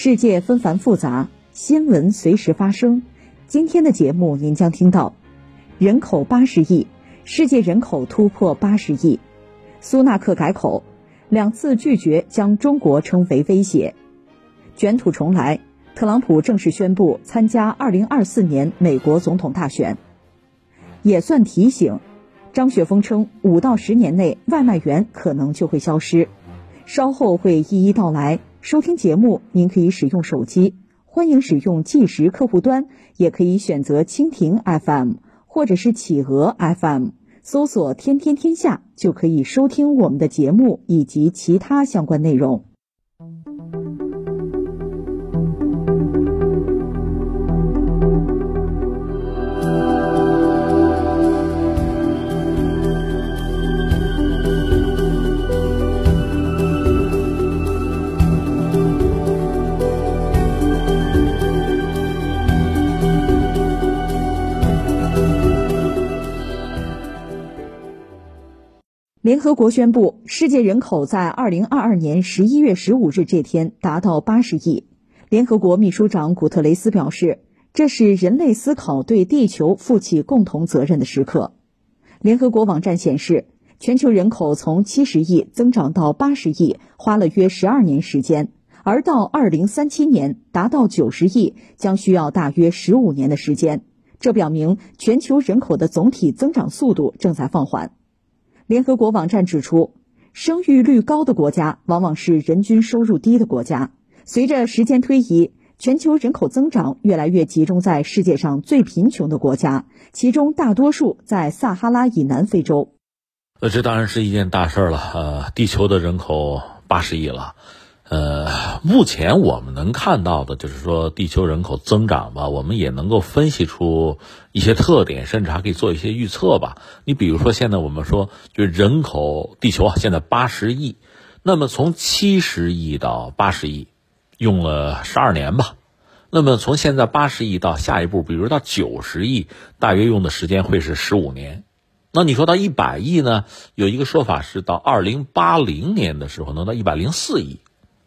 世界纷繁复杂，新闻随时发生。今天的节目您将听到：人口八十亿，世界人口突破八十亿；苏纳克改口，两次拒绝将中国称为威胁。卷土重来，特朗普正式宣布参加2024年美国总统大选。也算提醒，张雪峰称五到十年内外卖员可能就会消失，稍后会一一道来。收听节目，您可以使用手机，欢迎使用计时客户端，也可以选择蜻蜓 FM 或者是企鹅 FM，搜索“天天天下”就可以收听我们的节目以及其他相关内容。联合国宣布，世界人口在二零二二年十一月十五日这天达到八十亿。联合国秘书长古特雷斯表示，这是人类思考对地球负起共同责任的时刻。联合国网站显示，全球人口从七十亿增长到八十亿，花了约十二年时间；而到二零三七年达到九十亿，将需要大约十五年的时间。这表明全球人口的总体增长速度正在放缓。联合国网站指出，生育率高的国家往往是人均收入低的国家。随着时间推移，全球人口增长越来越集中在世界上最贫穷的国家，其中大多数在撒哈拉以南非洲。呃，这当然是一件大事了。呃，地球的人口八十亿了。呃，目前我们能看到的就是说，地球人口增长吧，我们也能够分析出一些特点，甚至还可以做一些预测吧。你比如说，现在我们说，就人口，地球啊，现在八十亿，那么从七十亿到八十亿，用了十二年吧。那么从现在八十亿到下一步，比如到九十亿，大约用的时间会是十五年。那你说到一百亿呢？有一个说法是到二零八零年的时候能到一百零四亿。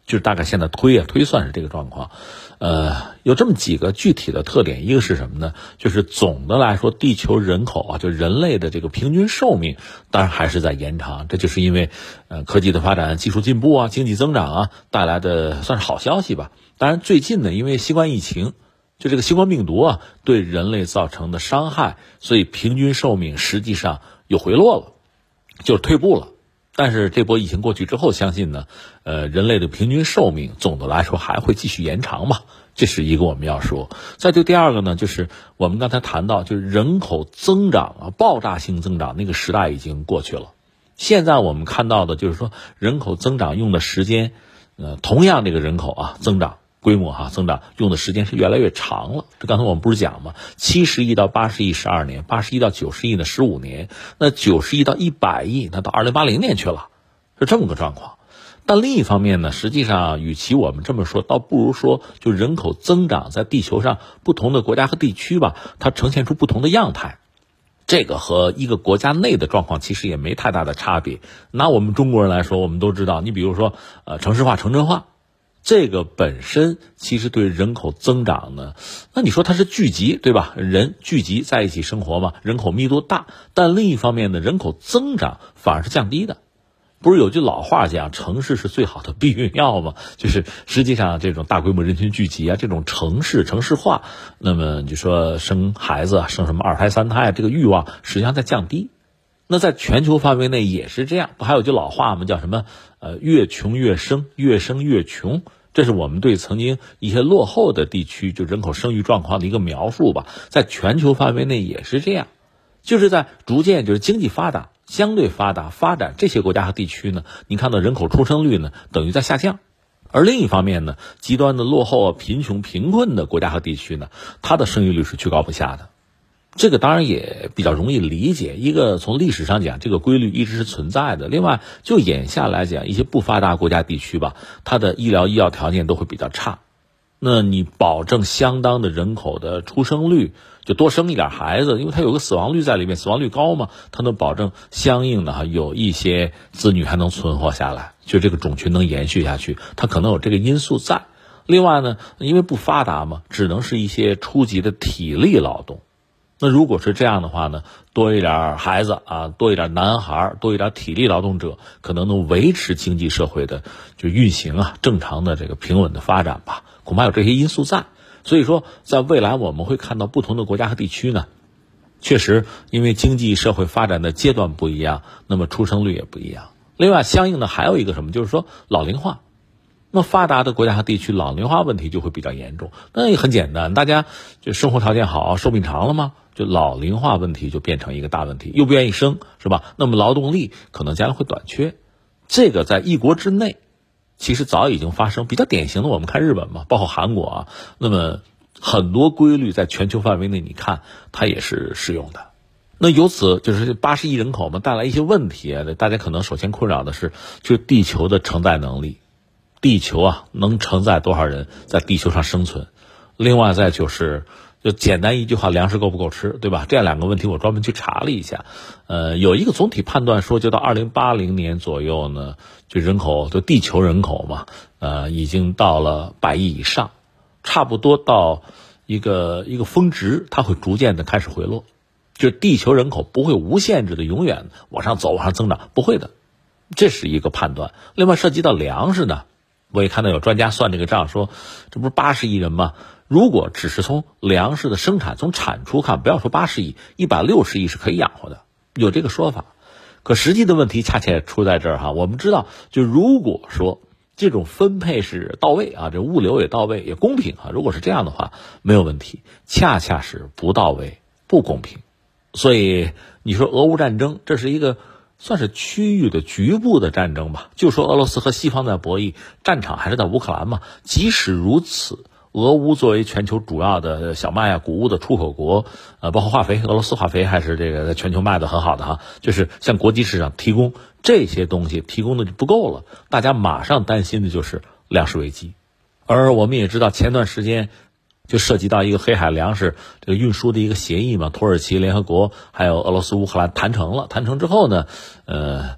就是大概现在推啊推算是这个状况，呃，有这么几个具体的特点，一个是什么呢？就是总的来说，地球人口啊，就人类的这个平均寿命，当然还是在延长。这就是因为，呃，科技的发展、技术进步啊、经济增长啊带来的算是好消息吧。当然，最近呢，因为新冠疫情，就这个新冠病毒啊对人类造成的伤害，所以平均寿命实际上又回落了，就是退步了。但是这波疫情过去之后，相信呢，呃，人类的平均寿命总的来说还会继续延长嘛，这是一个我们要说。再就第二个呢，就是我们刚才谈到，就是人口增长啊，爆炸性增长那个时代已经过去了。现在我们看到的就是说，人口增长用的时间，呃，同样这个人口啊增长。规模哈增长用的时间是越来越长了。这刚才我们不是讲吗？七十亿到八十亿十二年，八十亿到九十亿呢十五年，那九十亿到一百亿，那到二零八零年去了，是这么个状况。但另一方面呢，实际上与其我们这么说，倒不如说就人口增长在地球上不同的国家和地区吧，它呈现出不同的样态。这个和一个国家内的状况其实也没太大的差别。拿我们中国人来说，我们都知道，你比如说呃城市化、城镇化。这个本身其实对人口增长呢，那你说它是聚集对吧？人聚集在一起生活嘛，人口密度大。但另一方面呢，人口增长反而是降低的。不是有句老话讲，城市是最好的避孕药吗？就是实际上这种大规模人群聚集啊，这种城市城市化，那么你说生孩子生什么二胎三胎啊这个欲望实际上在降低。那在全球范围内也是这样，不还有句老话吗？叫什么？呃，越穷越生，越生越穷。这是我们对曾经一些落后的地区就人口生育状况的一个描述吧。在全球范围内也是这样，就是在逐渐就是经济发达、相对发达、发展这些国家和地区呢，你看到人口出生率呢等于在下降，而另一方面呢，极端的落后、贫穷、贫困的国家和地区呢，它的生育率是居高不下的。这个当然也比较容易理解。一个从历史上讲，这个规律一直是存在的。另外，就眼下来讲，一些不发达国家地区吧，它的医疗医药条件都会比较差。那你保证相当的人口的出生率，就多生一点孩子，因为它有个死亡率在里面，死亡率高嘛，它能保证相应的哈有一些子女还能存活下来，就这个种群能延续下去，它可能有这个因素在。另外呢，因为不发达嘛，只能是一些初级的体力劳动。那如果是这样的话呢，多一点孩子啊，多一点男孩，多一点体力劳动者，可能能维持经济社会的就运行啊，正常的这个平稳的发展吧。恐怕有这些因素在，所以说在未来我们会看到不同的国家和地区呢，确实因为经济社会发展的阶段不一样，那么出生率也不一样。另外，相应的还有一个什么，就是说老龄化。那发达的国家和地区老龄化问题就会比较严重。那也很简单，大家就生活条件好，寿命长了吗？就老龄化问题就变成一个大问题，又不愿意生，是吧？那么劳动力可能将来会短缺。这个在一国之内，其实早已经发生。比较典型的，我们看日本嘛，包括韩国啊。那么很多规律在全球范围内，你看它也是适用的。那由此就是八十亿人口嘛，带来一些问题。大家可能首先困扰的是，就地球的承载能力。地球啊，能承载多少人在地球上生存？另外再就是，就简单一句话，粮食够不够吃，对吧？这两个问题我专门去查了一下，呃，有一个总体判断说，就到二零八零年左右呢，就人口就地球人口嘛，呃，已经到了百亿以上，差不多到一个一个峰值，它会逐渐的开始回落，就地球人口不会无限制的永远往上走、往上增长，不会的，这是一个判断。另外涉及到粮食呢？我也看到有专家算这个账，说这不是八十亿人吗？如果只是从粮食的生产、从产出看，不要说八十亿，一百六十亿是可以养活的，有这个说法。可实际的问题恰恰出在这儿哈。我们知道，就如果说这种分配是到位啊，这物流也到位，也公平啊。如果是这样的话，没有问题。恰恰是不到位、不公平。所以你说俄乌战争，这是一个。算是区域的局部的战争吧，就说俄罗斯和西方在博弈，战场还是在乌克兰嘛。即使如此，俄乌作为全球主要的小麦啊、谷物的出口国，呃，包括化肥，俄罗斯化肥还是这个在全球卖的很好的哈，就是向国际市场提供这些东西，提供的就不够了。大家马上担心的就是粮食危机，而我们也知道前段时间。就涉及到一个黑海粮食这个运输的一个协议嘛，土耳其、联合国还有俄罗斯、乌克兰谈成了。谈成之后呢，呃，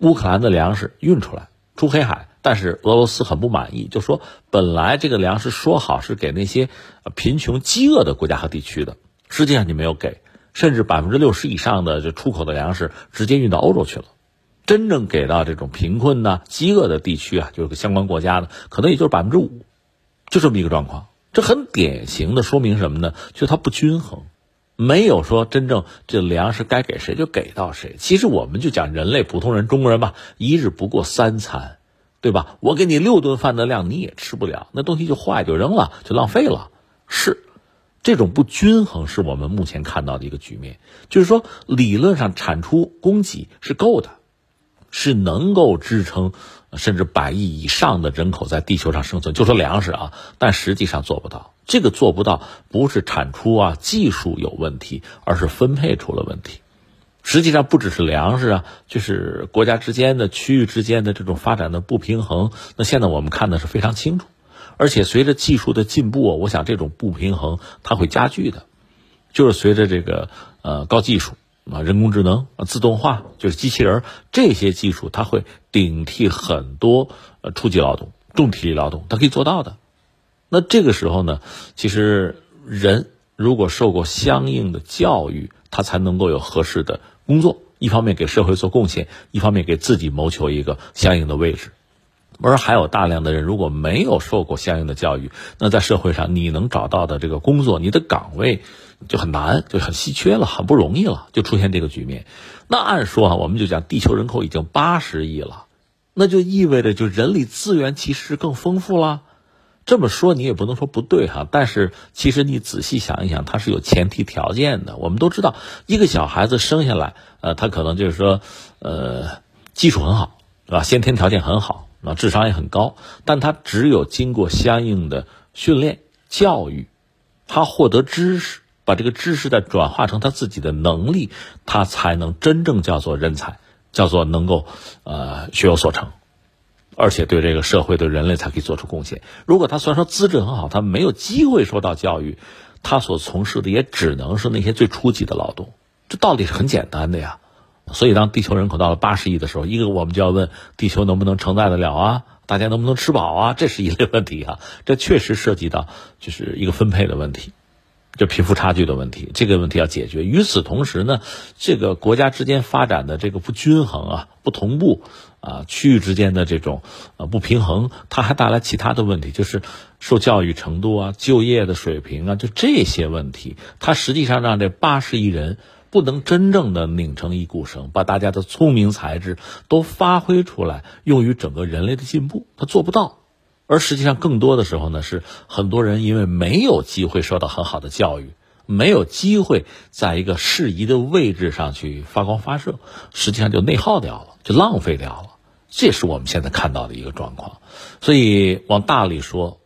乌克兰的粮食运出来出黑海，但是俄罗斯很不满意，就说本来这个粮食说好是给那些贫穷饥饿的国家和地区的，实际上你没有给，甚至百分之六十以上的这出口的粮食直接运到欧洲去了，真正给到这种贫困呐、饥饿的地区啊，就是相关国家的，可能也就是百分之五，就这么一个状况。这很典型的说明什么呢？就它不均衡，没有说真正这粮食该给谁就给到谁。其实我们就讲人类普通人中国人吧，一日不过三餐，对吧？我给你六顿饭的量你也吃不了，那东西就坏就扔了就浪费了。是这种不均衡是我们目前看到的一个局面。就是说理论上产出供给是够的，是能够支撑。甚至百亿以上的人口在地球上生存，就说粮食啊，但实际上做不到。这个做不到，不是产出啊技术有问题，而是分配出了问题。实际上不只是粮食啊，就是国家之间的、区域之间的这种发展的不平衡。那现在我们看的是非常清楚，而且随着技术的进步，我想这种不平衡它会加剧的，就是随着这个呃高技术。啊，人工智能啊，自动化就是机器人儿这些技术，它会顶替很多呃初级劳动、重体力劳动，它可以做到的。那这个时候呢，其实人如果受过相应的教育，他才能够有合适的工作，一方面给社会做贡献，一方面给自己谋求一个相应的位置。而还有大量的人如果没有受过相应的教育，那在社会上你能找到的这个工作，你的岗位。就很难，就很稀缺了，很不容易了，就出现这个局面。那按说啊，我们就讲地球人口已经八十亿了，那就意味着就人力资源其实更丰富了。这么说你也不能说不对哈，但是其实你仔细想一想，它是有前提条件的。我们都知道，一个小孩子生下来，呃，他可能就是说，呃，基础很好，是吧？先天条件很好。啊，智商也很高，但他只有经过相应的训练教育，他获得知识，把这个知识再转化成他自己的能力，他才能真正叫做人才，叫做能够呃学有所成。而且对这个社会、对人类才可以做出贡献。如果他虽然说资质很好，他没有机会受到教育，他所从事的也只能是那些最初级的劳动。这道理是很简单的呀。所以，当地球人口到了八十亿的时候，一个我们就要问：地球能不能承载得了啊？大家能不能吃饱啊？这是一类问题啊。这确实涉及到就是一个分配的问题。就贫富差距的问题，这个问题要解决。与此同时呢，这个国家之间发展的这个不均衡啊、不同步啊、区域之间的这种呃不平衡，它还带来其他的问题，就是受教育程度啊、就业的水平啊，就这些问题，它实际上让这八十亿人不能真正的拧成一股绳，把大家的聪明才智都发挥出来，用于整个人类的进步，他做不到。而实际上，更多的时候呢，是很多人因为没有机会受到很好的教育，没有机会在一个适宜的位置上去发光发射，实际上就内耗掉了，就浪费掉了。这是我们现在看到的一个状况。所以往大里说，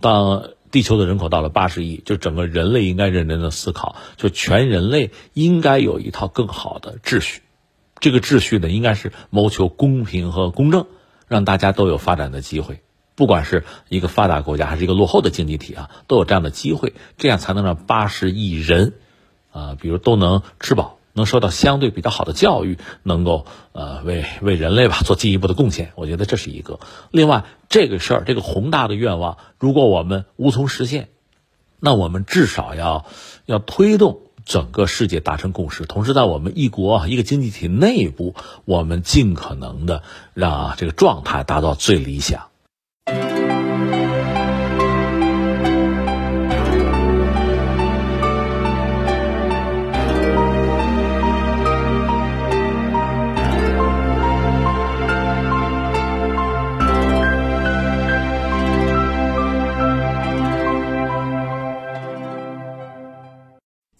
当地球的人口到了八十亿，就整个人类应该认真的思考，就全人类应该有一套更好的秩序。这个秩序呢，应该是谋求公平和公正，让大家都有发展的机会。不管是一个发达国家还是一个落后的经济体啊，都有这样的机会，这样才能让八十亿人，啊，比如都能吃饱，能受到相对比较好的教育，能够呃为为人类吧 做进一步的贡献。我觉得这是一个。另外，这个事儿这个宏大的愿望，如果我们无从实现，那我们至少要要推动整个世界达成共识，同时在我们一国一个经济体内部，我们尽可能的让这个状态达到最理想。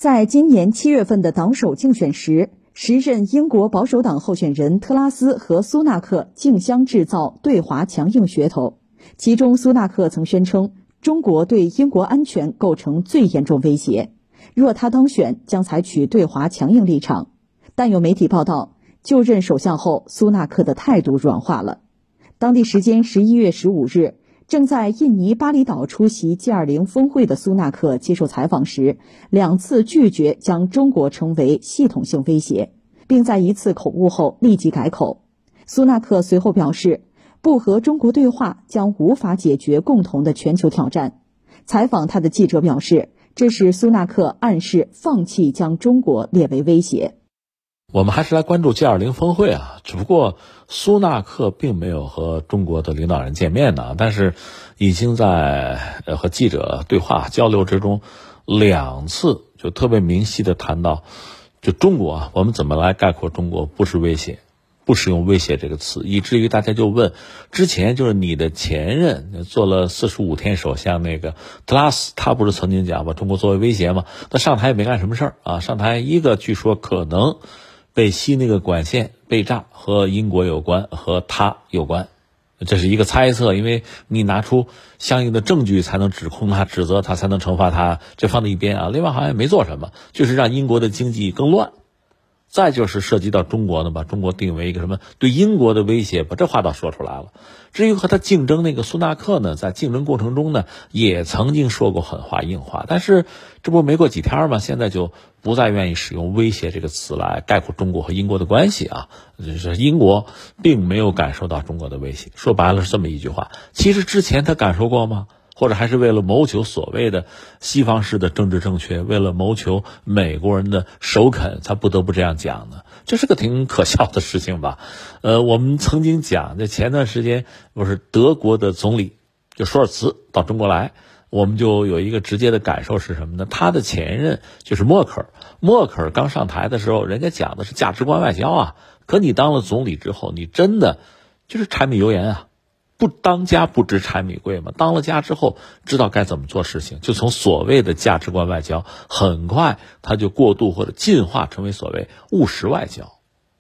在今年七月份的党首竞选时，时任英国保守党候选人特拉斯和苏纳克竞相制造对华强硬噱头。其中，苏纳克曾宣称中国对英国安全构成最严重威胁，若他当选，将采取对华强硬立场。但有媒体报道，就任首相后，苏纳克的态度软化了。当地时间十一月十五日。正在印尼巴厘岛出席 G20 峰会的苏纳克接受采访时，两次拒绝将中国称为系统性威胁，并在一次口误后立即改口。苏纳克随后表示，不和中国对话将无法解决共同的全球挑战。采访他的记者表示，这是苏纳克暗示放弃将中国列为威胁。我们还是来关注 G20 峰会啊，只不过苏纳克并没有和中国的领导人见面呢，但是已经在呃和记者对话交流之中，两次就特别明晰的谈到，就中国啊，我们怎么来概括中国？不是威胁，不使用威胁这个词，以至于大家就问，之前就是你的前任做了四十五天首相那个特拉斯，他不是曾经讲把中国作为威胁吗？他上台也没干什么事儿啊，上台一个据说可能。被吸那个管线被炸和英国有关，和他有关，这是一个猜测，因为你拿出相应的证据才能指控他、指责他，才能惩罚他。这放在一边啊，另外好像也没做什么，就是让英国的经济更乱。再就是涉及到中国呢，把中国定为一个什么对英国的威胁，把这话倒说出来了。至于和他竞争那个苏纳克呢，在竞争过程中呢，也曾经说过狠话硬话，但是这不没过几天嘛，现在就不再愿意使用威胁这个词来概括中国和英国的关系啊，就是英国并没有感受到中国的威胁。说白了是这么一句话。其实之前他感受过吗？或者还是为了谋求所谓的西方式的政治正确，为了谋求美国人的首肯，才不得不这样讲呢？这是个挺可笑的事情吧？呃，我们曾经讲，在前段时间不是德国的总理就舒尔茨到中国来，我们就有一个直接的感受是什么呢？他的前任就是默克尔，默克尔刚上台的时候，人家讲的是价值观外交啊，可你当了总理之后，你真的就是柴米油盐啊。不当家不知柴米贵嘛，当了家之后知道该怎么做事情，就从所谓的价值观外交，很快他就过渡或者进化成为所谓务实外交，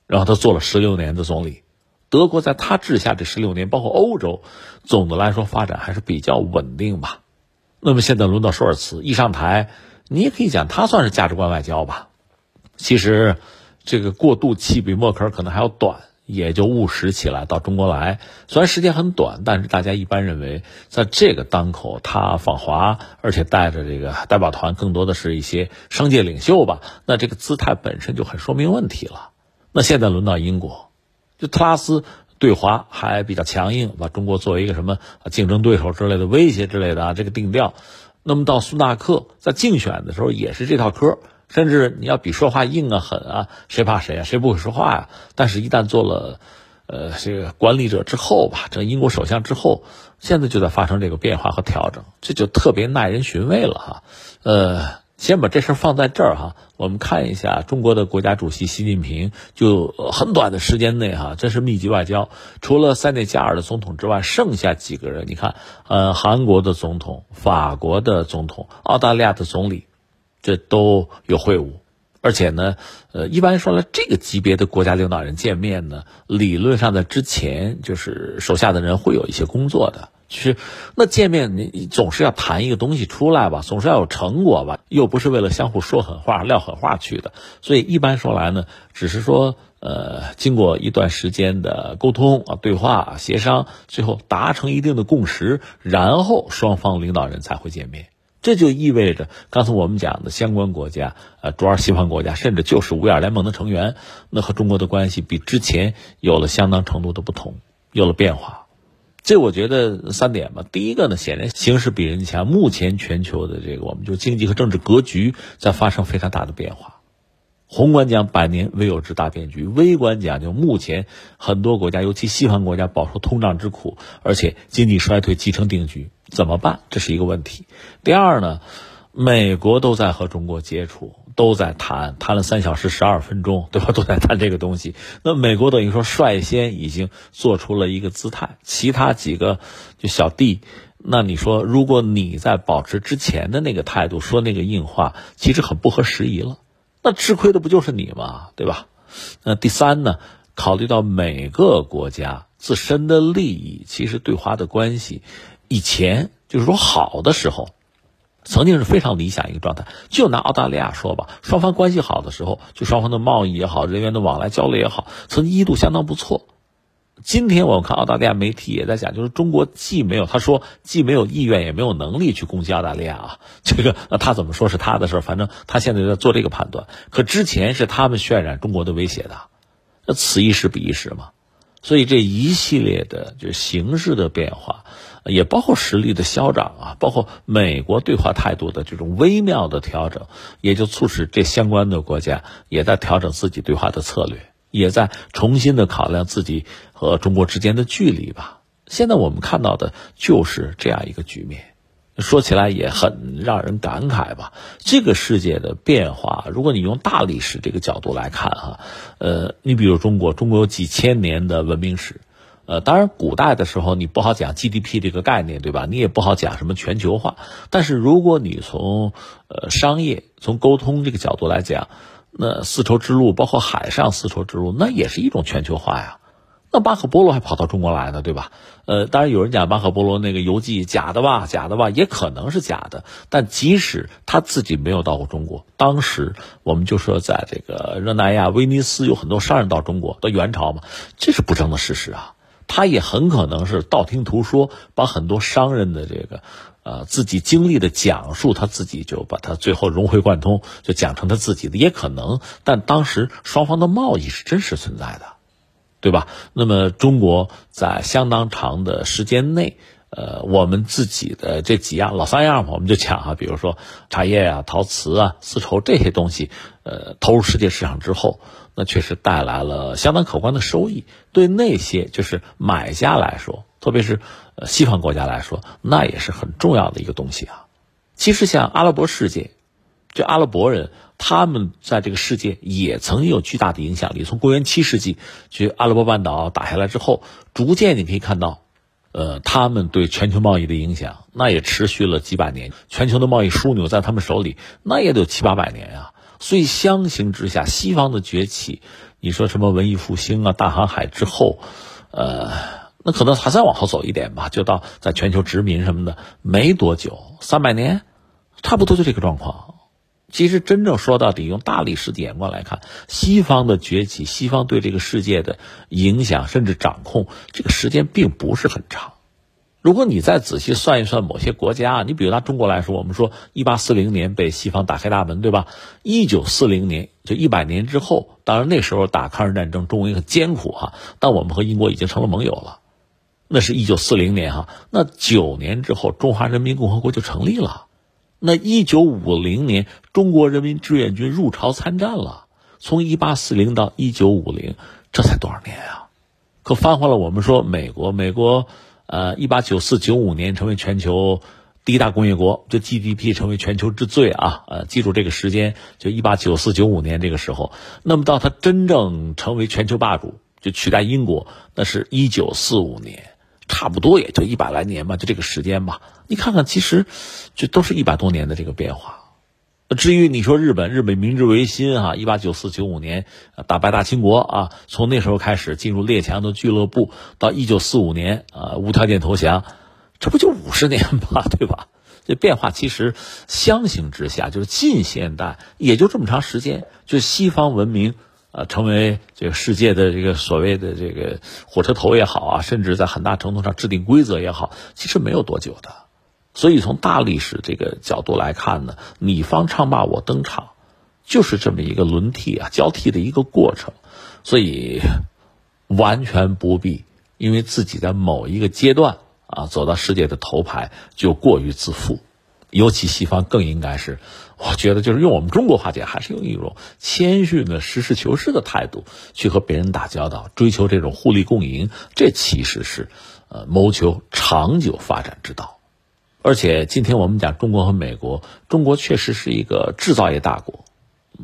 然后他做了十六年的总理，德国在他治下这十六年，包括欧洲，总的来说发展还是比较稳定吧。那么现在轮到舒尔茨一上台，你也可以讲他算是价值观外交吧。其实，这个过渡期比默克尔可能还要短。也就务实起来，到中国来，虽然时间很短，但是大家一般认为，在这个当口，他访华，而且带着这个代表团，更多的是一些商界领袖吧。那这个姿态本身就很说明问题了。那现在轮到英国，就特拉斯对华还比较强硬，把中国作为一个什么竞争对手之类的威胁之类的啊，这个定调。那么到苏纳克在竞选的时候也是这套嗑。甚至你要比说话硬啊狠啊，谁怕谁啊？谁不会说话呀？但是，一旦做了，呃，这个管理者之后吧，这英国首相之后，现在就在发生这个变化和调整，这就特别耐人寻味了哈。呃，先把这事放在这儿哈，我们看一下中国的国家主席习近平，就很短的时间内哈，这是密集外交，除了塞内加尔的总统之外，剩下几个人，你看，呃，韩国的总统、法国的总统、澳大利亚的总理。这都有会晤，而且呢，呃，一般说来，这个级别的国家领导人见面呢，理论上在之前就是手下的人会有一些工作的。其实，那见面你总是要谈一个东西出来吧，总是要有成果吧，又不是为了相互说狠话、撂狠话去的。所以一般说来呢，只是说，呃，经过一段时间的沟通啊、对话、协商，最后达成一定的共识，然后双方领导人才会见面。这就意味着，刚才我们讲的相关国家，呃，主要西方国家，甚至就是五眼联盟的成员，那和中国的关系比之前有了相当程度的不同，有了变化。这我觉得三点吧。第一个呢，显然形势比人强，目前全球的这个，我们就经济和政治格局在发生非常大的变化。宏观讲百年未有之大变局，微观讲就目前很多国家，尤其西方国家饱受通胀之苦，而且经济衰退即成定局，怎么办？这是一个问题。第二呢，美国都在和中国接触，都在谈，谈了三小时十二分钟，对吧？都在谈这个东西。那美国等于说率先已经做出了一个姿态，其他几个就小弟，那你说，如果你在保持之前的那个态度，说那个硬话，其实很不合时宜了。那吃亏的不就是你吗？对吧？那第三呢？考虑到每个国家自身的利益，其实对华的关系，以前就是说好的时候，曾经是非常理想一个状态。就拿澳大利亚说吧，双方关系好的时候，就双方的贸易也好，人员的往来交流也好，曾经一度相当不错。今天我看澳大利亚媒体也在讲，就是中国既没有他说既没有意愿也没有能力去攻击澳大利亚啊，这个那他怎么说是他的事儿，反正他现在在做这个判断。可之前是他们渲染中国的威胁的，那此一时彼一时嘛，所以这一系列的就形势的变化，也包括实力的消长啊，包括美国对华态度的这种微妙的调整，也就促使这相关的国家也在调整自己对华的策略。也在重新的考量自己和中国之间的距离吧。现在我们看到的就是这样一个局面，说起来也很让人感慨吧。这个世界的变化，如果你用大历史这个角度来看哈，呃，你比如中国，中国有几千年的文明史，呃，当然古代的时候你不好讲 GDP 这个概念，对吧？你也不好讲什么全球化。但是如果你从呃商业、从沟通这个角度来讲，那丝绸之路，包括海上丝绸之路，那也是一种全球化呀。那马可波罗还跑到中国来呢，对吧？呃，当然有人讲马可波罗那个游记假的吧，假的吧，也可能是假的。但即使他自己没有到过中国，当时我们就说在这个热那亚、威尼斯有很多商人到中国，到元朝嘛，这是不争的事实啊。他也很可能是道听途说，把很多商人的这个。呃，自己经历的讲述，他自己就把它最后融会贯通，就讲成他自己的，也可能。但当时双方的贸易是真实存在的，对吧？那么中国在相当长的时间内，呃，我们自己的这几样老三样嘛，我们就讲啊，比如说茶叶啊、陶瓷啊、丝绸这些东西，呃，投入世界市场之后，那确实带来了相当可观的收益。对那些就是买家来说。特别是，呃，西方国家来说，那也是很重要的一个东西啊。其实像阿拉伯世界，这阿拉伯人他们在这个世界也曾经有巨大的影响力。从公元七世纪，去阿拉伯半岛打下来之后，逐渐你可以看到，呃，他们对全球贸易的影响，那也持续了几百年。全球的贸易枢纽在他们手里，那也得有七八百年啊。所以相形之下，西方的崛起，你说什么文艺复兴啊、大航海之后。呃，那可能还再往后走一点吧，就到在全球殖民什么的没多久，三百年，差不多就这个状况。其实真正说到底，用大历史的眼光来看，西方的崛起，西方对这个世界的影响甚至掌控，这个时间并不是很长。如果你再仔细算一算某些国家，你比如拿中国来说，我们说一八四零年被西方打开大门，对吧？一九四零年就一百年之后，当然那时候打抗日战争，中国也很艰苦哈，但我们和英国已经成了盟友了。那是一九四零年哈，那九年之后，中华人民共和国就成立了。那一九五零年，中国人民志愿军入朝参战了。从一八四零到一九五零，这才多少年啊？可翻回了我们说美国，美国。呃，一八九四九五年成为全球第一大工业国，就 GDP 成为全球之最啊！呃，记住这个时间，就一八九四九五年这个时候。那么到它真正成为全球霸主，就取代英国，那是一九四五年，差不多也就一百来年吧，就这个时间吧。你看看，其实这都是一百多年的这个变化。至于你说日本，日本明治维新啊，一八九四九五年打败大清国啊，从那时候开始进入列强的俱乐部，到一九四五年啊无条件投降，这不就五十年吗？对吧？这变化其实相形之下，就是近现代也就这么长时间，就西方文明啊成为这个世界的这个所谓的这个火车头也好啊，甚至在很大程度上制定规则也好，其实没有多久的。所以从大历史这个角度来看呢，你方唱罢我登场，就是这么一个轮替啊、交替的一个过程。所以完全不必因为自己在某一个阶段啊走到世界的头牌就过于自负。尤其西方更应该是，我觉得就是用我们中国话讲，还是用一种谦逊的实事求是的态度去和别人打交道，追求这种互利共赢。这其实是呃谋求长久发展之道。而且今天我们讲中国和美国，中国确实是一个制造业大国，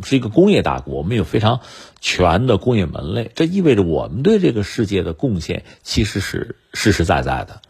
是一个工业大国，我们有非常全的工业门类，这意味着我们对这个世界的贡献其实是实实在在的。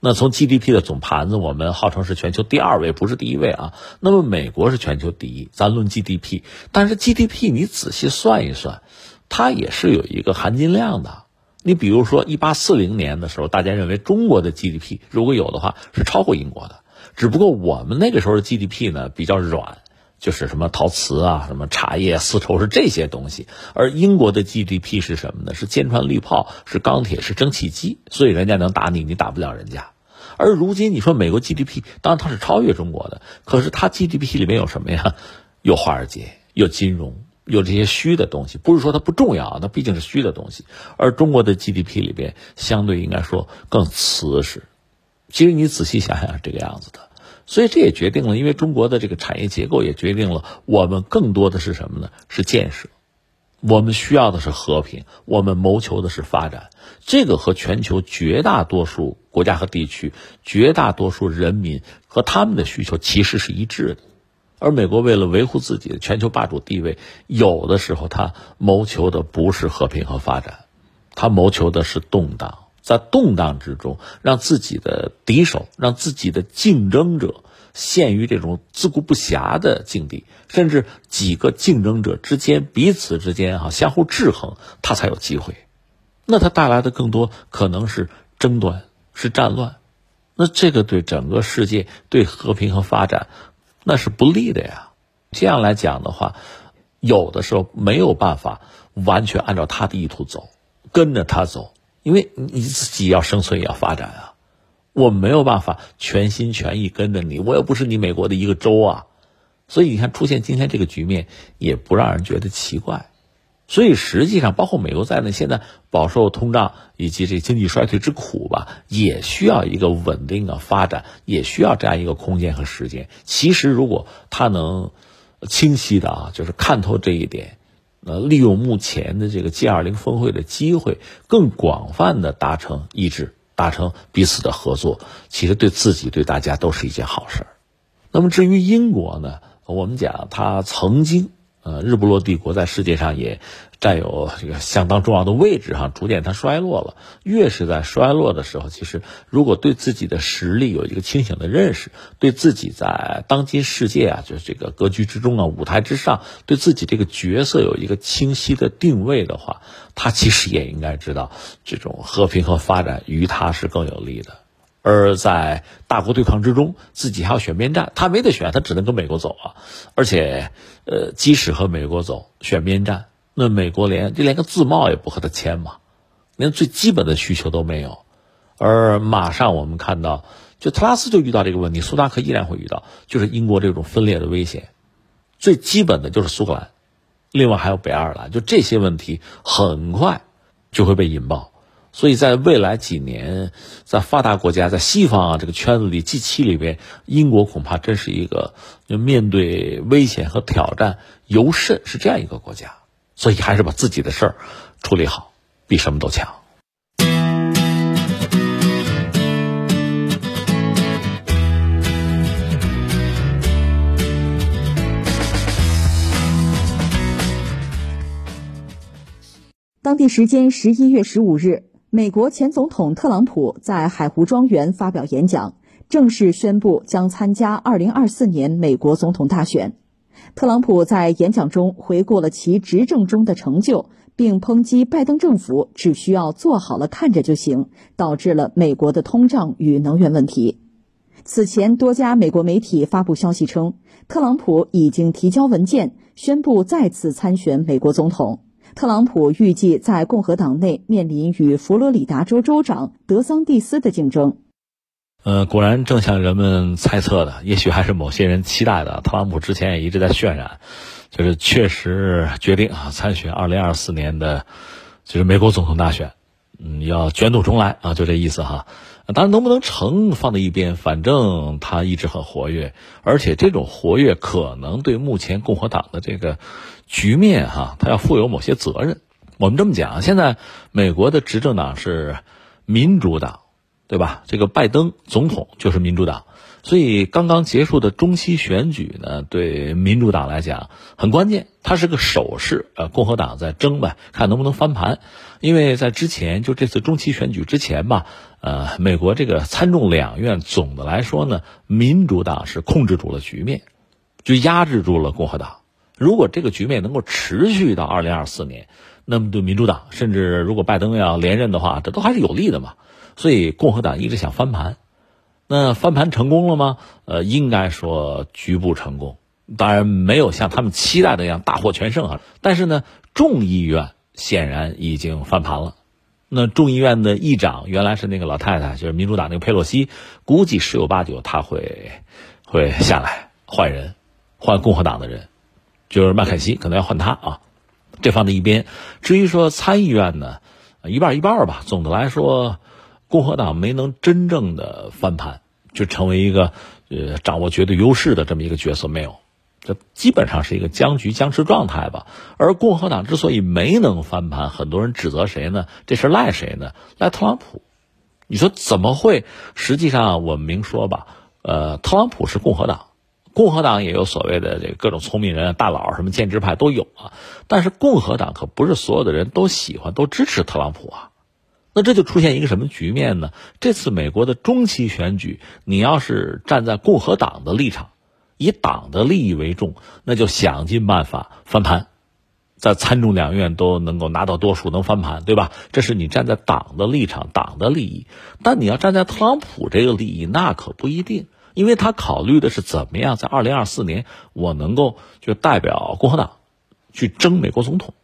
那从 GDP 的总盘子，我们号称是全球第二位，不是第一位啊。那么美国是全球第一，咱论 GDP，但是 GDP 你仔细算一算，它也是有一个含金量的。你比如说，一八四零年的时候，大家认为中国的 GDP 如果有的话是超过英国的，只不过我们那个时候的 GDP 呢比较软，就是什么陶瓷啊、什么茶叶、丝绸是这些东西，而英国的 GDP 是什么呢？是坚船利炮，是钢铁，是蒸汽机，所以人家能打你，你打不了人家。而如今你说美国 GDP，当然它是超越中国的，可是它 GDP 里面有什么呀？有华尔街，有金融。有这些虚的东西，不是说它不重要，那毕竟是虚的东西。而中国的 GDP 里边，相对应该说更瓷实。其实你仔细想想，是这个样子的。所以这也决定了，因为中国的这个产业结构也决定了，我们更多的是什么呢？是建设。我们需要的是和平，我们谋求的是发展。这个和全球绝大多数国家和地区、绝大多数人民和他们的需求其实是一致的。而美国为了维护自己的全球霸主地位，有的时候他谋求的不是和平和发展，他谋求的是动荡，在动荡之中，让自己的敌手、让自己的竞争者陷于这种自顾不暇的境地，甚至几个竞争者之间彼此之间哈相互制衡，他才有机会。那他带来的更多可能是争端，是战乱，那这个对整个世界对和平和发展。那是不利的呀，这样来讲的话，有的时候没有办法完全按照他的意图走，跟着他走，因为你自己要生存也要发展啊，我没有办法全心全意跟着你，我又不是你美国的一个州啊，所以你看出现今天这个局面也不让人觉得奇怪。所以实际上，包括美国在内，现在饱受通胀以及这经济衰退之苦吧，也需要一个稳定的发展，也需要这样一个空间和时间。其实，如果他能清晰的啊，就是看透这一点，呃，利用目前的这个 G 二零峰会的机会，更广泛的达成一致，达成彼此的合作，其实对自己对大家都是一件好事儿。那么至于英国呢，我们讲他曾经。呃，日不落帝国在世界上也占有这个相当重要的位置哈，逐渐它衰落了。越是在衰落的时候，其实如果对自己的实力有一个清醒的认识，对自己在当今世界啊，就是这个格局之中啊，舞台之上，对自己这个角色有一个清晰的定位的话，他其实也应该知道，这种和平和发展于他是更有利的。而在大国对抗之中，自己还要选边站，他没得选，他只能跟美国走啊。而且，呃，即使和美国走选边站，那美国连就连个自贸也不和他签嘛，连最基本的需求都没有。而马上我们看到，就特拉斯就遇到这个问题，苏达克依然会遇到，就是英国这种分裂的危险。最基本的就是苏格兰，另外还有北爱尔兰，就这些问题很快就会被引爆。所以在未来几年，在发达国家，在西方啊这个圈子里，G 七里边，英国恐怕真是一个就面对危险和挑战尤甚是这样一个国家。所以还是把自己的事儿处理好，比什么都强。当地时间十一月十五日。美国前总统特朗普在海湖庄园发表演讲，正式宣布将参加2024年美国总统大选。特朗普在演讲中回顾了其执政中的成就，并抨击拜登政府只需要做好了看着就行，导致了美国的通胀与能源问题。此前，多家美国媒体发布消息称，特朗普已经提交文件，宣布再次参选美国总统。特朗普预计在共和党内面临与佛罗里达州州长德桑蒂斯的竞争。呃，果然正像人们猜测的，也许还是某些人期待的。特朗普之前也一直在渲染，就是确实决定啊参选二零二四年的，就是美国总统大选，嗯，要卷土重来啊，就这意思哈。当然，能不能成放在一边，反正他一直很活跃，而且这种活跃可能对目前共和党的这个局面哈，他要负有某些责任。我们这么讲，现在美国的执政党是民主党，对吧？这个拜登总统就是民主党。所以刚刚结束的中期选举呢，对民主党来讲很关键，它是个手势。呃，共和党在争呗，看能不能翻盘。因为在之前，就这次中期选举之前吧，呃，美国这个参众两院总的来说呢，民主党是控制住了局面，就压制住了共和党。如果这个局面能够持续到二零二四年，那么对民主党，甚至如果拜登要连任的话，这都还是有利的嘛。所以共和党一直想翻盘。那翻盘成功了吗？呃，应该说局部成功，当然没有像他们期待的那样大获全胜啊。但是呢，众议院显然已经翻盘了。那众议院的议长原来是那个老太太，就是民主党那个佩洛西，估计十有八九他会会下来换人，换共和党的人，就是麦肯锡可能要换他啊。这放在一边。至于说参议院呢，一半一半吧。总的来说。共和党没能真正的翻盘，就成为一个呃掌握绝对优势的这么一个角色没有，这基本上是一个僵局僵持状态吧。而共和党之所以没能翻盘，很多人指责谁呢？这事赖谁呢？赖特朗普。你说怎么会？实际上我们明说吧，呃，特朗普是共和党，共和党也有所谓的这各种聪明人、大佬，什么建制派都有啊。但是共和党可不是所有的人都喜欢、都支持特朗普啊。那这就出现一个什么局面呢？这次美国的中期选举，你要是站在共和党的立场，以党的利益为重，那就想尽办法翻盘，在参众两院都能够拿到多数，能翻盘，对吧？这是你站在党的立场、党的利益。但你要站在特朗普这个利益，那可不一定，因为他考虑的是怎么样在二零二四年我能够就代表共和党去争美国总统，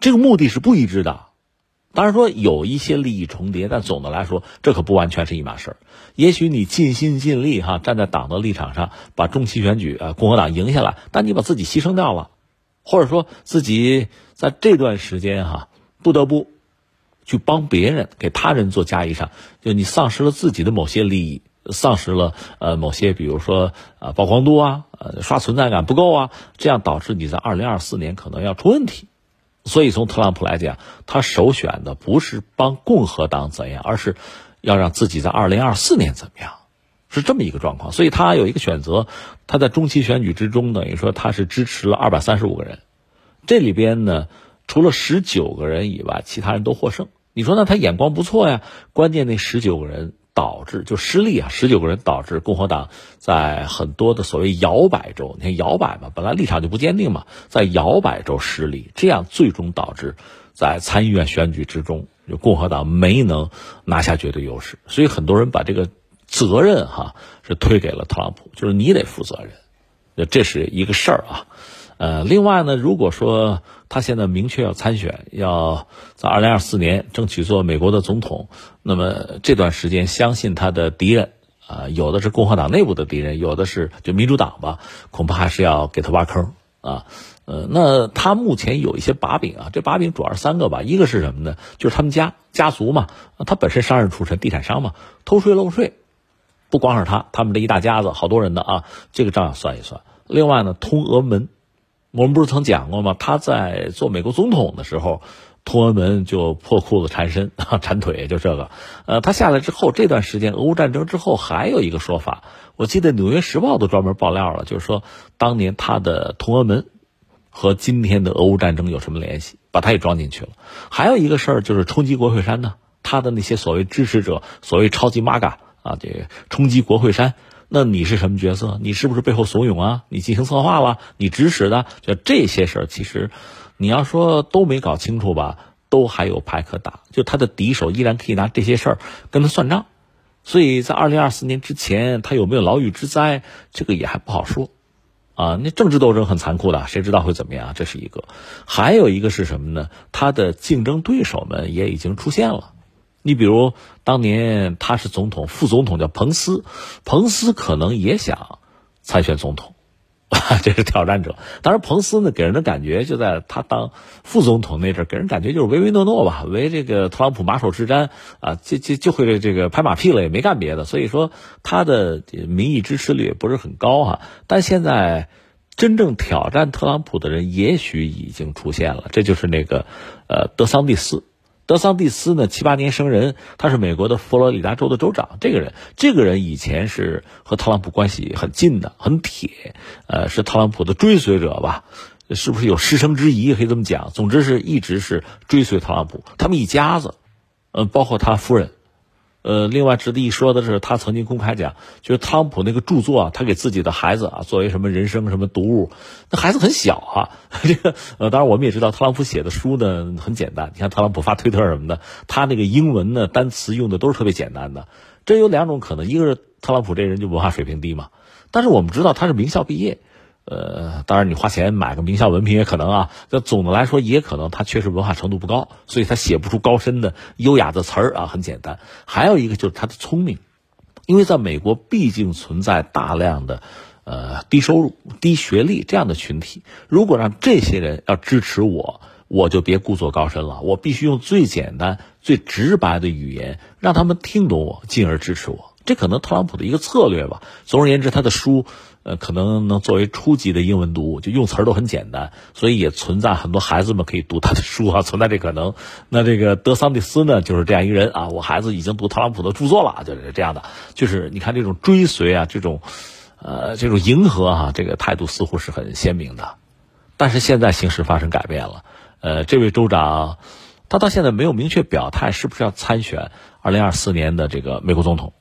这个目的是不一致的。当然说有一些利益重叠，但总的来说，这可不完全是一码事儿。也许你尽心尽力哈，站在党的立场上，把中期选举啊共和党赢下来，但你把自己牺牲掉了，或者说自己在这段时间哈不得不去帮别人、给他人做加一上，就你丧失了自己的某些利益，丧失了呃某些，比如说啊曝光度啊，呃刷存在感不够啊，这样导致你在二零二四年可能要出问题。所以，从特朗普来讲，他首选的不是帮共和党怎样，而是要让自己在二零二四年怎么样，是这么一个状况。所以他有一个选择，他在中期选举之中，等于说他是支持了二百三十五个人，这里边呢，除了十九个人以外，其他人都获胜。你说那他眼光不错呀？关键那十九个人导致就失利啊，十九个人导致共和党在很多的所谓摇摆州，你看摇摆嘛，本来立场就不坚定嘛，在摇摆州失利，这样最终导致在参议院选举之中，就共和党没能拿下绝对优势。所以很多人把这个责任哈是推给了特朗普，就是你得负责任，这是一个事儿啊。呃，另外呢，如果说他现在明确要参选，要在二零二四年争取做美国的总统，那么这段时间，相信他的敌人啊，有的是共和党内部的敌人，有的是就民主党吧，恐怕还是要给他挖坑啊。呃，那他目前有一些把柄啊，这把柄主要是三个吧，一个是什么呢？就是他们家家族嘛，他本身商人出身，地产商嘛，偷税漏税，不光是他，他们这一大家子好多人的啊，这个账要算一算。另外呢，通俄门。我们不是曾讲过吗？他在做美国总统的时候，通俄门就破裤子缠身啊，缠腿就这个。呃，他下来之后这段时间，俄乌战争之后还有一个说法，我记得《纽约时报》都专门爆料了，就是说当年他的通俄门和今天的俄乌战争有什么联系，把他也装进去了。还有一个事儿就是冲击国会山呢，他的那些所谓支持者，所谓超级玛嘎啊，这个冲击国会山。那你是什么角色？你是不是背后怂恿啊？你进行策划了？你指使的？就这些事儿，其实你要说都没搞清楚吧，都还有牌可打。就他的敌手依然可以拿这些事儿跟他算账。所以在二零二四年之前，他有没有牢狱之灾，这个也还不好说。啊，那政治斗争很残酷的，谁知道会怎么样？这是一个。还有一个是什么呢？他的竞争对手们也已经出现了。你比如当年他是总统，副总统叫彭斯，彭斯可能也想参选总统，这是挑战者。当然，彭斯呢给人的感觉就在他当副总统那阵，给人感觉就是唯唯诺诺吧，为这个特朗普马首是瞻啊，就就就会这个拍马屁了，也没干别的。所以说他的民意支持率也不是很高哈。但现在真正挑战特朗普的人也许已经出现了，这就是那个呃德桑蒂斯。德桑蒂斯呢，七八年生人，他是美国的佛罗里达州的州长。这个人，这个人以前是和特朗普关系很近的，很铁，呃，是特朗普的追随者吧？是不是有师生之谊？可以这么讲。总之是一直是追随特朗普，他们一家子，呃，包括他夫人。呃，另外值得一说的是，他曾经公开讲，就是特朗普那个著作啊，他给自己的孩子啊，作为什么人生什么读物，那孩子很小啊。这个呃，当然我们也知道，特朗普写的书呢很简单。你看特朗普发推特什么的，他那个英文呢单词用的都是特别简单的。这有两种可能，一个是特朗普这人就文化水平低嘛，但是我们知道他是名校毕业。呃，当然你花钱买个名校文凭也可能啊。那总的来说，也可能他确实文化程度不高，所以他写不出高深的优雅的词儿啊。很简单，还有一个就是他的聪明，因为在美国毕竟存在大量的呃低收入、低学历这样的群体。如果让这些人要支持我，我就别故作高深了，我必须用最简单、最直白的语言让他们听懂我，进而支持我。这可能特朗普的一个策略吧。总而言之，他的书。呃，可能能作为初级的英文读物，就用词儿都很简单，所以也存在很多孩子们可以读他的书啊，存在这可能。那这个德桑蒂斯呢，就是这样一个人啊，我孩子已经读特朗普的著作了，就是这样的。就是你看这种追随啊，这种，呃，这种迎合啊，这个态度似乎是很鲜明的。但是现在形势发生改变了，呃，这位州长，他到现在没有明确表态是不是要参选二零二四年的这个美国总统。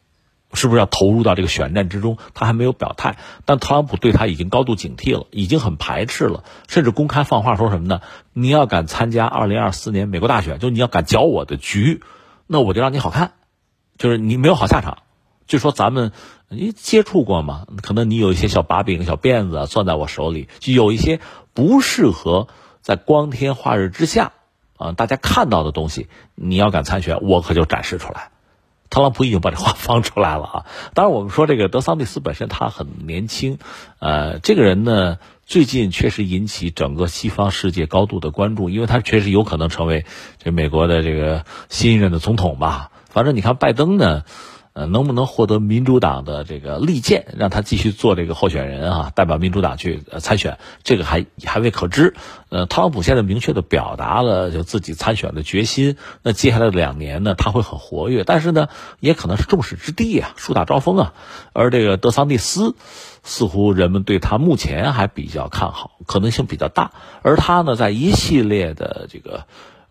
是不是要投入到这个选战之中？他还没有表态，但特朗普对他已经高度警惕了，已经很排斥了，甚至公开放话说什么呢？你要敢参加二零二四年美国大选，就你要敢搅我的局，那我就让你好看，就是你没有好下场。就说咱们你接触过吗？可能你有一些小把柄、小辫子攥在我手里，就有一些不适合在光天化日之下啊大家看到的东西，你要敢参选，我可就展示出来。特朗普已经把这话 放出来了啊！当然，我们说这个德桑蒂斯本身他很年轻，呃，这个人呢最近确实引起整个西方世界高度的关注，因为他确实有可能成为这美国的这个新一任的总统吧。反正你看拜登呢，呃，能不能获得民主党的这个力荐，让他继续做这个候选人啊，代表民主党去参选，这个还还未可知。呃，特朗普现在明确的表达了就自己参选的决心。那接下来两年呢，他会很活跃，但是呢，也可能是众矢之的啊，树大招风啊。而这个德桑蒂斯，似乎人们对他目前还比较看好，可能性比较大。而他呢，在一系列的这个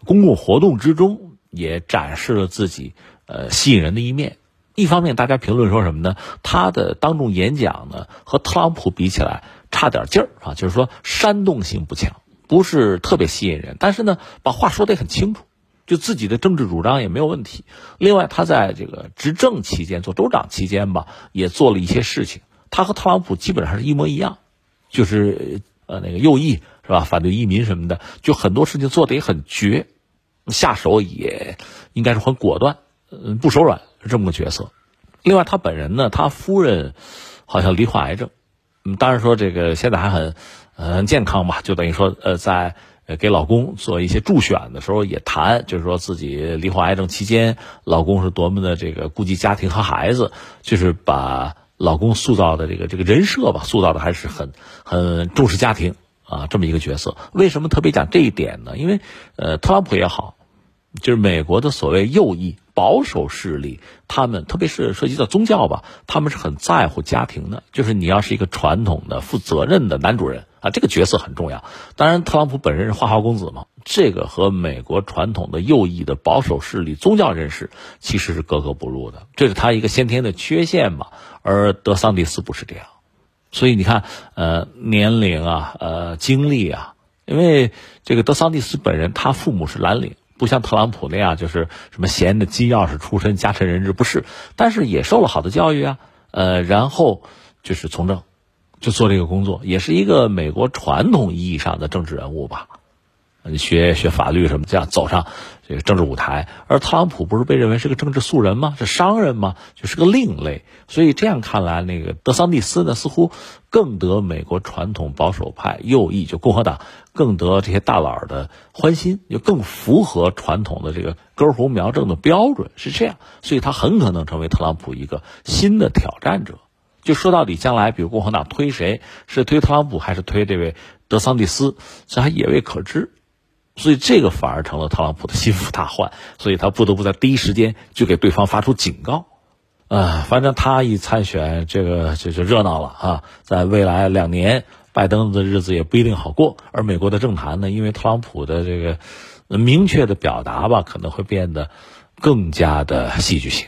公共活动之中，也展示了自己呃吸引人的一面。一方面，大家评论说什么呢？他的当众演讲呢，和特朗普比起来差点劲儿啊，就是说煽动性不强，不是特别吸引人。但是呢，把话说得很清楚，就自己的政治主张也没有问题。另外，他在这个执政期间做州长期间吧，也做了一些事情。他和特朗普基本上是一模一样，就是呃那个右翼是吧，反对移民什么的，就很多事情做得也很绝，下手也应该是很果断，嗯，不手软。这么个角色，另外他本人呢，他夫人好像罹患癌症，嗯，当然说这个现在还很很健康吧，就等于说呃，在给老公做一些助选的时候也谈，就是说自己罹患癌症期间，老公是多么的这个顾及家庭和孩子，就是把老公塑造的这个这个人设吧，塑造的还是很很重视家庭啊这么一个角色。为什么特别讲这一点呢？因为呃，特朗普也好，就是美国的所谓右翼。保守势力，他们特别是涉及到宗教吧，他们是很在乎家庭的。就是你要是一个传统的、负责任的男主人啊，这个角色很重要。当然，特朗普本人是花花公子嘛，这个和美国传统的右翼的保守势力、宗教人士其实是格格不入的，这是他一个先天的缺陷嘛。而德桑蒂斯不是这样，所以你看，呃，年龄啊，呃，经历啊，因为这个德桑蒂斯本人，他父母是蓝领。不像特朗普那样，就是什么闲的金钥匙出身、家臣人质，不是，但是也受了好的教育啊。呃，然后就是从政，就做这个工作，也是一个美国传统意义上的政治人物吧。学学法律什么，这样走上这个政治舞台。而特朗普不是被认为是个政治素人吗？是商人吗？就是个另类。所以这样看来，那个德桑蒂斯呢，似乎更得美国传统保守派右翼，就共和党更得这些大佬的欢心，就更符合传统的这个根红苗正的标准，是这样。所以他很可能成为特朗普一个新的挑战者。就说到底，将来比如共和党推谁，是推特朗普还是推这位德桑蒂斯，这还也未可知。所以这个反而成了特朗普的心腹大患，所以他不得不在第一时间就给对方发出警告。啊，反正他一参选，这个就就热闹了啊！在未来两年，拜登的日子也不一定好过。而美国的政坛呢，因为特朗普的这个明确的表达吧，可能会变得更加的戏剧性。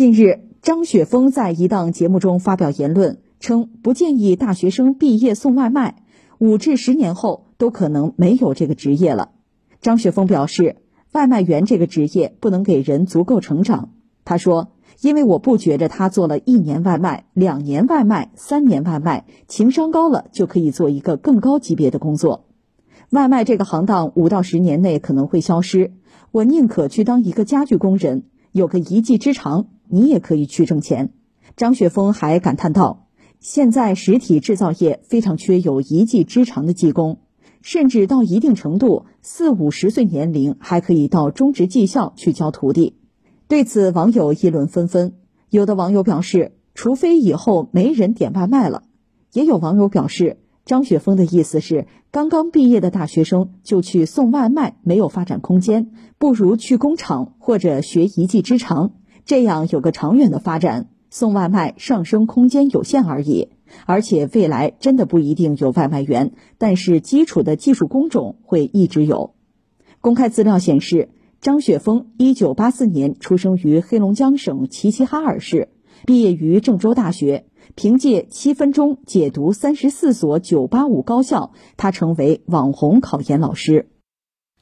近日，张雪峰在一档节目中发表言论，称不建议大学生毕业送外卖，五至十年后都可能没有这个职业了。张雪峰表示，外卖员这个职业不能给人足够成长。他说：“因为我不觉着他做了一年外卖、两年外卖、三年外卖，情商高了就可以做一个更高级别的工作。外卖这个行当五到十年内可能会消失，我宁可去当一个家具工人，有个一技之长。”你也可以去挣钱。张雪峰还感叹道：“现在实体制造业非常缺有一技之长的技工，甚至到一定程度，四五十岁年龄还可以到中职技校去教徒弟。”对此，网友议论纷纷。有的网友表示：“除非以后没人点外卖了。”也有网友表示：“张雪峰的意思是，刚刚毕业的大学生就去送外卖没有发展空间，不如去工厂或者学一技之长。”这样有个长远的发展，送外卖上升空间有限而已。而且未来真的不一定有外卖员，但是基础的技术工种会一直有。公开资料显示，张雪峰一九八四年出生于黑龙江省齐齐哈尔市，毕业于郑州大学，凭借七分钟解读三十四所九八五高校，他成为网红考研老师。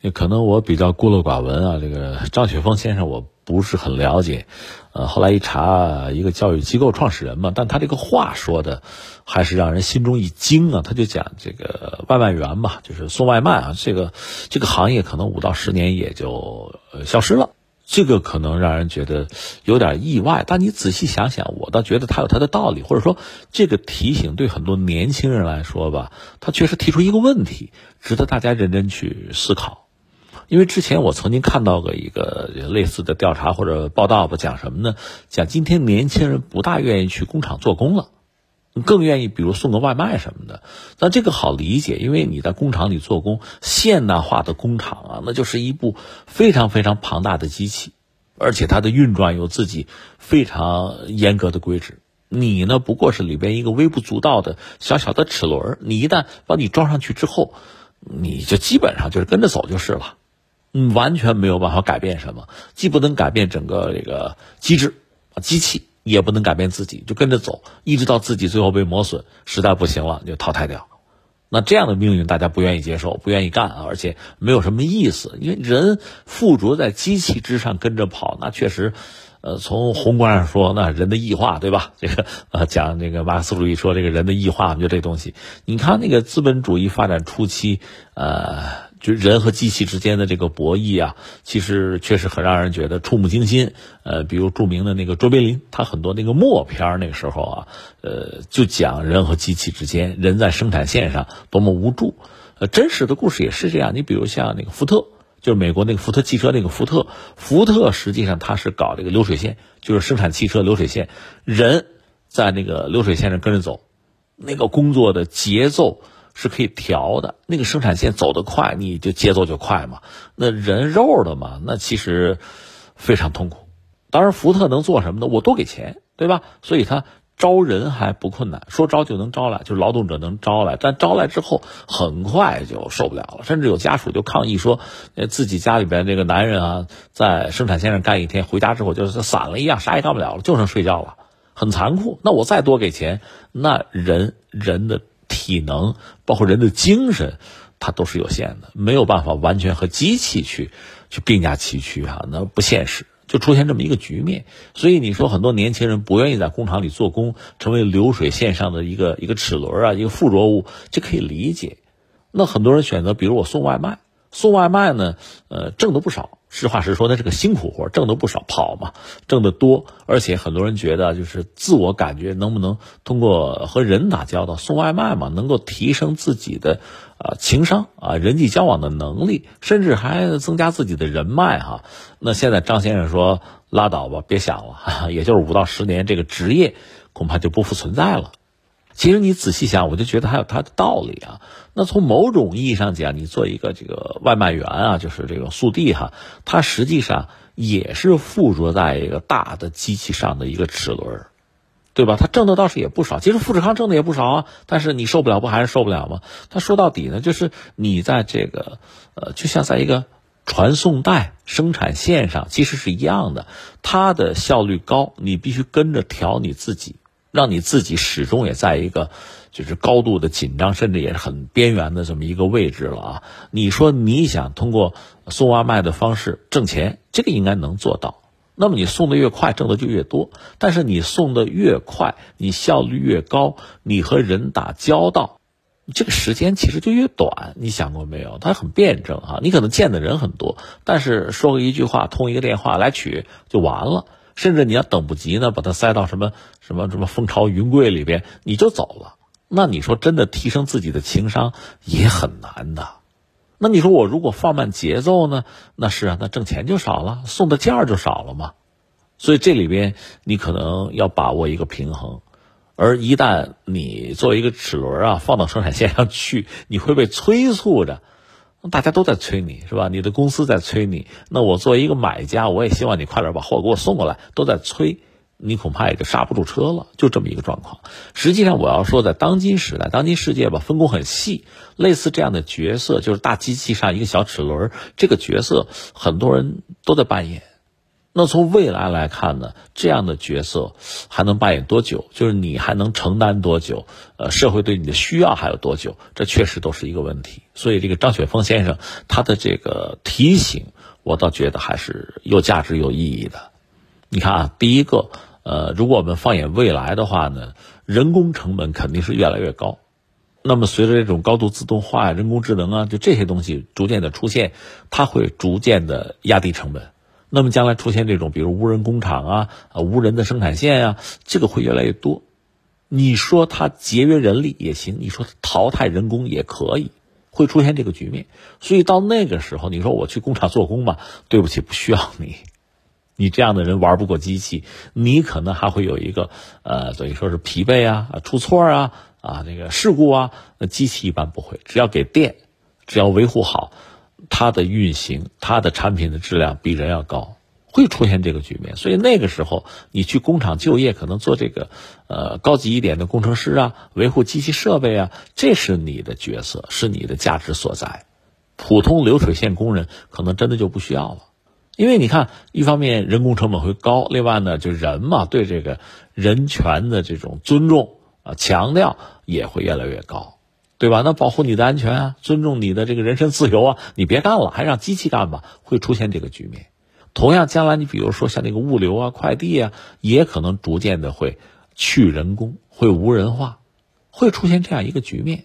也可能我比较孤陋寡闻啊，这个张雪峰先生我不是很了解，呃，后来一查，一个教育机构创始人嘛，但他这个话说的还是让人心中一惊啊。他就讲这个外卖员嘛，就是送外卖啊，这个这个行业可能五到十年也就消失了，这个可能让人觉得有点意外。但你仔细想想，我倒觉得他有他的道理，或者说这个提醒对很多年轻人来说吧，他确实提出一个问题，值得大家认真去思考。因为之前我曾经看到过一个类似的调查或者报道吧，讲什么呢？讲今天年轻人不大愿意去工厂做工了，更愿意比如送个外卖什么的。但这个好理解，因为你在工厂里做工，现代化的工厂啊，那就是一部非常非常庞大的机器，而且它的运转有自己非常严格的规制。你呢，不过是里边一个微不足道的小小的齿轮，你一旦把你装上去之后，你就基本上就是跟着走就是了。嗯，完全没有办法改变什么，既不能改变整个这个机制啊，机器也不能改变自己，就跟着走，一直到自己最后被磨损，实在不行了就淘汰掉。那这样的命运大家不愿意接受，不愿意干啊，而且没有什么意思，因为人附着在机器之上跟着跑，那确实，呃，从宏观上说，那人的异化，对吧？这个呃，讲这个马克思主义说这个人的异化，就这东西，你看那个资本主义发展初期，呃。就人和机器之间的这个博弈啊，其实确实很让人觉得触目惊心。呃，比如著名的那个卓别林，他很多那个默片那个时候啊，呃，就讲人和机器之间，人在生产线上多么无助。呃，真实的故事也是这样。你比如像那个福特，就是美国那个福特汽车那个福特，福特实际上他是搞这个流水线，就是生产汽车流水线，人在那个流水线上跟着走，那个工作的节奏。是可以调的，那个生产线走得快，你就节奏就快嘛。那人肉的嘛，那其实非常痛苦。当然，福特能做什么呢？我多给钱，对吧？所以他招人还不困难，说招就能招来，就是劳动者能招来。但招来之后，很快就受不了了，甚至有家属就抗议说，自己家里边这个男人啊，在生产线上干一天，回家之后就是散了一样，啥也干不了了，就剩睡觉了，很残酷。那我再多给钱，那人人的。体能包括人的精神，它都是有限的，没有办法完全和机器去去并驾齐驱啊，那不现实，就出现这么一个局面。所以你说很多年轻人不愿意在工厂里做工，成为流水线上的一个一个齿轮啊，一个附着物，这可以理解。那很多人选择，比如我送外卖，送外卖呢，呃，挣的不少。实话实说，他是个辛苦活，挣的不少，跑嘛，挣的多，而且很多人觉得，就是自我感觉能不能通过和人打交道，送外卖嘛，能够提升自己的啊情商啊，人际交往的能力，甚至还增加自己的人脉哈。那现在张先生说拉倒吧，别想了，也就是五到十年，这个职业恐怕就不复存在了。其实你仔细想，我就觉得还有它的道理啊。那从某种意义上讲，你做一个这个外卖员啊，就是这个速递哈，它实际上也是附着在一个大的机器上的一个齿轮，对吧？他挣的倒是也不少。其实富士康挣的也不少啊，但是你受不了不还是受不了吗？他说到底呢，就是你在这个呃，就像在一个传送带生产线上，其实是一样的，它的效率高，你必须跟着调你自己。让你自己始终也在一个就是高度的紧张，甚至也是很边缘的这么一个位置了啊！你说你想通过送外卖的方式挣钱，这个应该能做到。那么你送的越快，挣的就越多。但是你送的越快，你效率越高，你和人打交道，这个时间其实就越短。你想过没有？它很辩证啊！你可能见的人很多，但是说个一句话，通一个电话来取就完了。甚至你要等不及呢，把它塞到什么什么什么蜂巢云柜里边，你就走了。那你说真的提升自己的情商也很难的。那你说我如果放慢节奏呢？那是啊，那挣钱就少了，送的件儿就少了嘛。所以这里边你可能要把握一个平衡。而一旦你作为一个齿轮啊，放到生产线上去，你会被催促着。大家都在催你，是吧？你的公司在催你，那我作为一个买家，我也希望你快点把货给我送过来。都在催，你恐怕也就刹不住车了，就这么一个状况。实际上，我要说，在当今时代、当今世界吧，分工很细，类似这样的角色，就是大机器上一个小齿轮，这个角色很多人都在扮演。那从未来来看呢，这样的角色还能扮演多久？就是你还能承担多久？呃，社会对你的需要还有多久？这确实都是一个问题。所以，这个张雪峰先生他的这个提醒，我倒觉得还是有价值、有意义的。你看啊，第一个，呃，如果我们放眼未来的话呢，人工成本肯定是越来越高。那么，随着这种高度自动化、人工智能啊，就这些东西逐渐的出现，它会逐渐的压低成本。那么将来出现这种，比如无人工厂啊、啊无人的生产线呀，这个会越来越多。你说它节约人力也行，你说淘汰人工也可以，会出现这个局面。所以到那个时候，你说我去工厂做工吧，对不起，不需要你。你这样的人玩不过机器，你可能还会有一个呃，等于说是疲惫啊、出错啊、啊这个事故啊。机器一般不会，只要给电，只要维护好。它的运行，它的产品的质量比人要高，会出现这个局面。所以那个时候，你去工厂就业，可能做这个，呃，高级一点的工程师啊，维护机器设备啊，这是你的角色，是你的价值所在。普通流水线工人可能真的就不需要了，因为你看，一方面人工成本会高，另外呢，就人嘛，对这个人权的这种尊重啊，强调也会越来越高。对吧？那保护你的安全啊，尊重你的这个人身自由啊，你别干了，还让机器干吧，会出现这个局面。同样，将来你比如说像那个物流啊、快递啊，也可能逐渐的会去人工，会无人化，会出现这样一个局面。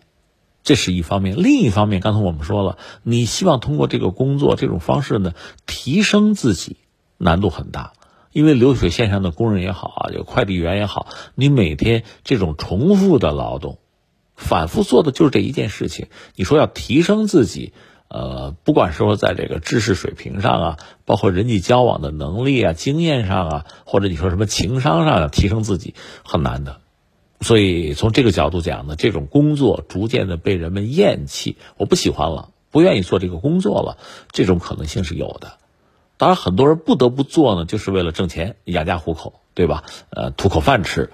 这是一方面，另一方面，刚才我们说了，你希望通过这个工作这种方式呢，提升自己，难度很大，因为流水线上的工人也好啊，有快递员也好，你每天这种重复的劳动。反复做的就是这一件事情。你说要提升自己，呃，不管是说在这个知识水平上啊，包括人际交往的能力啊、经验上啊，或者你说什么情商上要提升自己，很难的。所以从这个角度讲呢，这种工作逐渐的被人们厌弃，我不喜欢了，不愿意做这个工作了，这种可能性是有的。当然，很多人不得不做呢，就是为了挣钱养家糊口，对吧？呃，图口饭吃。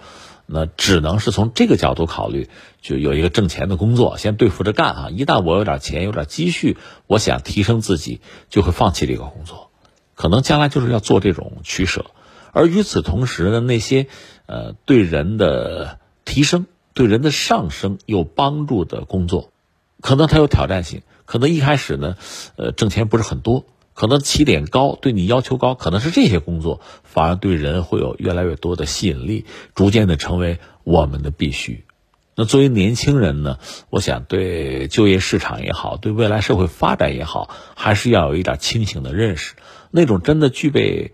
那只能是从这个角度考虑，就有一个挣钱的工作，先对付着干啊。一旦我有点钱，有点积蓄，我想提升自己，就会放弃这个工作。可能将来就是要做这种取舍。而与此同时呢，那些呃对人的提升、对人的上升有帮助的工作，可能它有挑战性，可能一开始呢，呃挣钱不是很多。可能起点高，对你要求高，可能是这些工作反而对人会有越来越多的吸引力，逐渐的成为我们的必须。那作为年轻人呢，我想对就业市场也好，对未来社会发展也好，还是要有一点清醒的认识。那种真的具备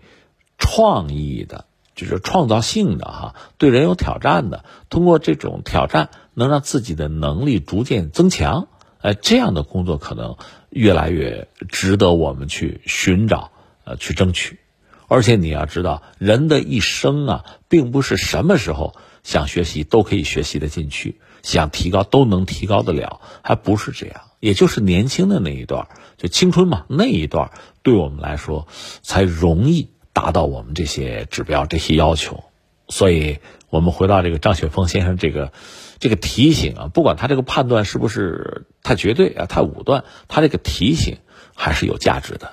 创意的，就是创造性的哈，对人有挑战的，通过这种挑战能让自己的能力逐渐增强。哎，这样的工作可能越来越值得我们去寻找，呃，去争取。而且你要知道，人的一生啊，并不是什么时候想学习都可以学习的进去，想提高都能提高得了，还不是这样。也就是年轻的那一段，就青春嘛，那一段对我们来说才容易达到我们这些指标、这些要求。所以，我们回到这个张雪峰先生这个。这个提醒啊，不管他这个判断是不是太绝对啊、太武断，他这个提醒还是有价值的。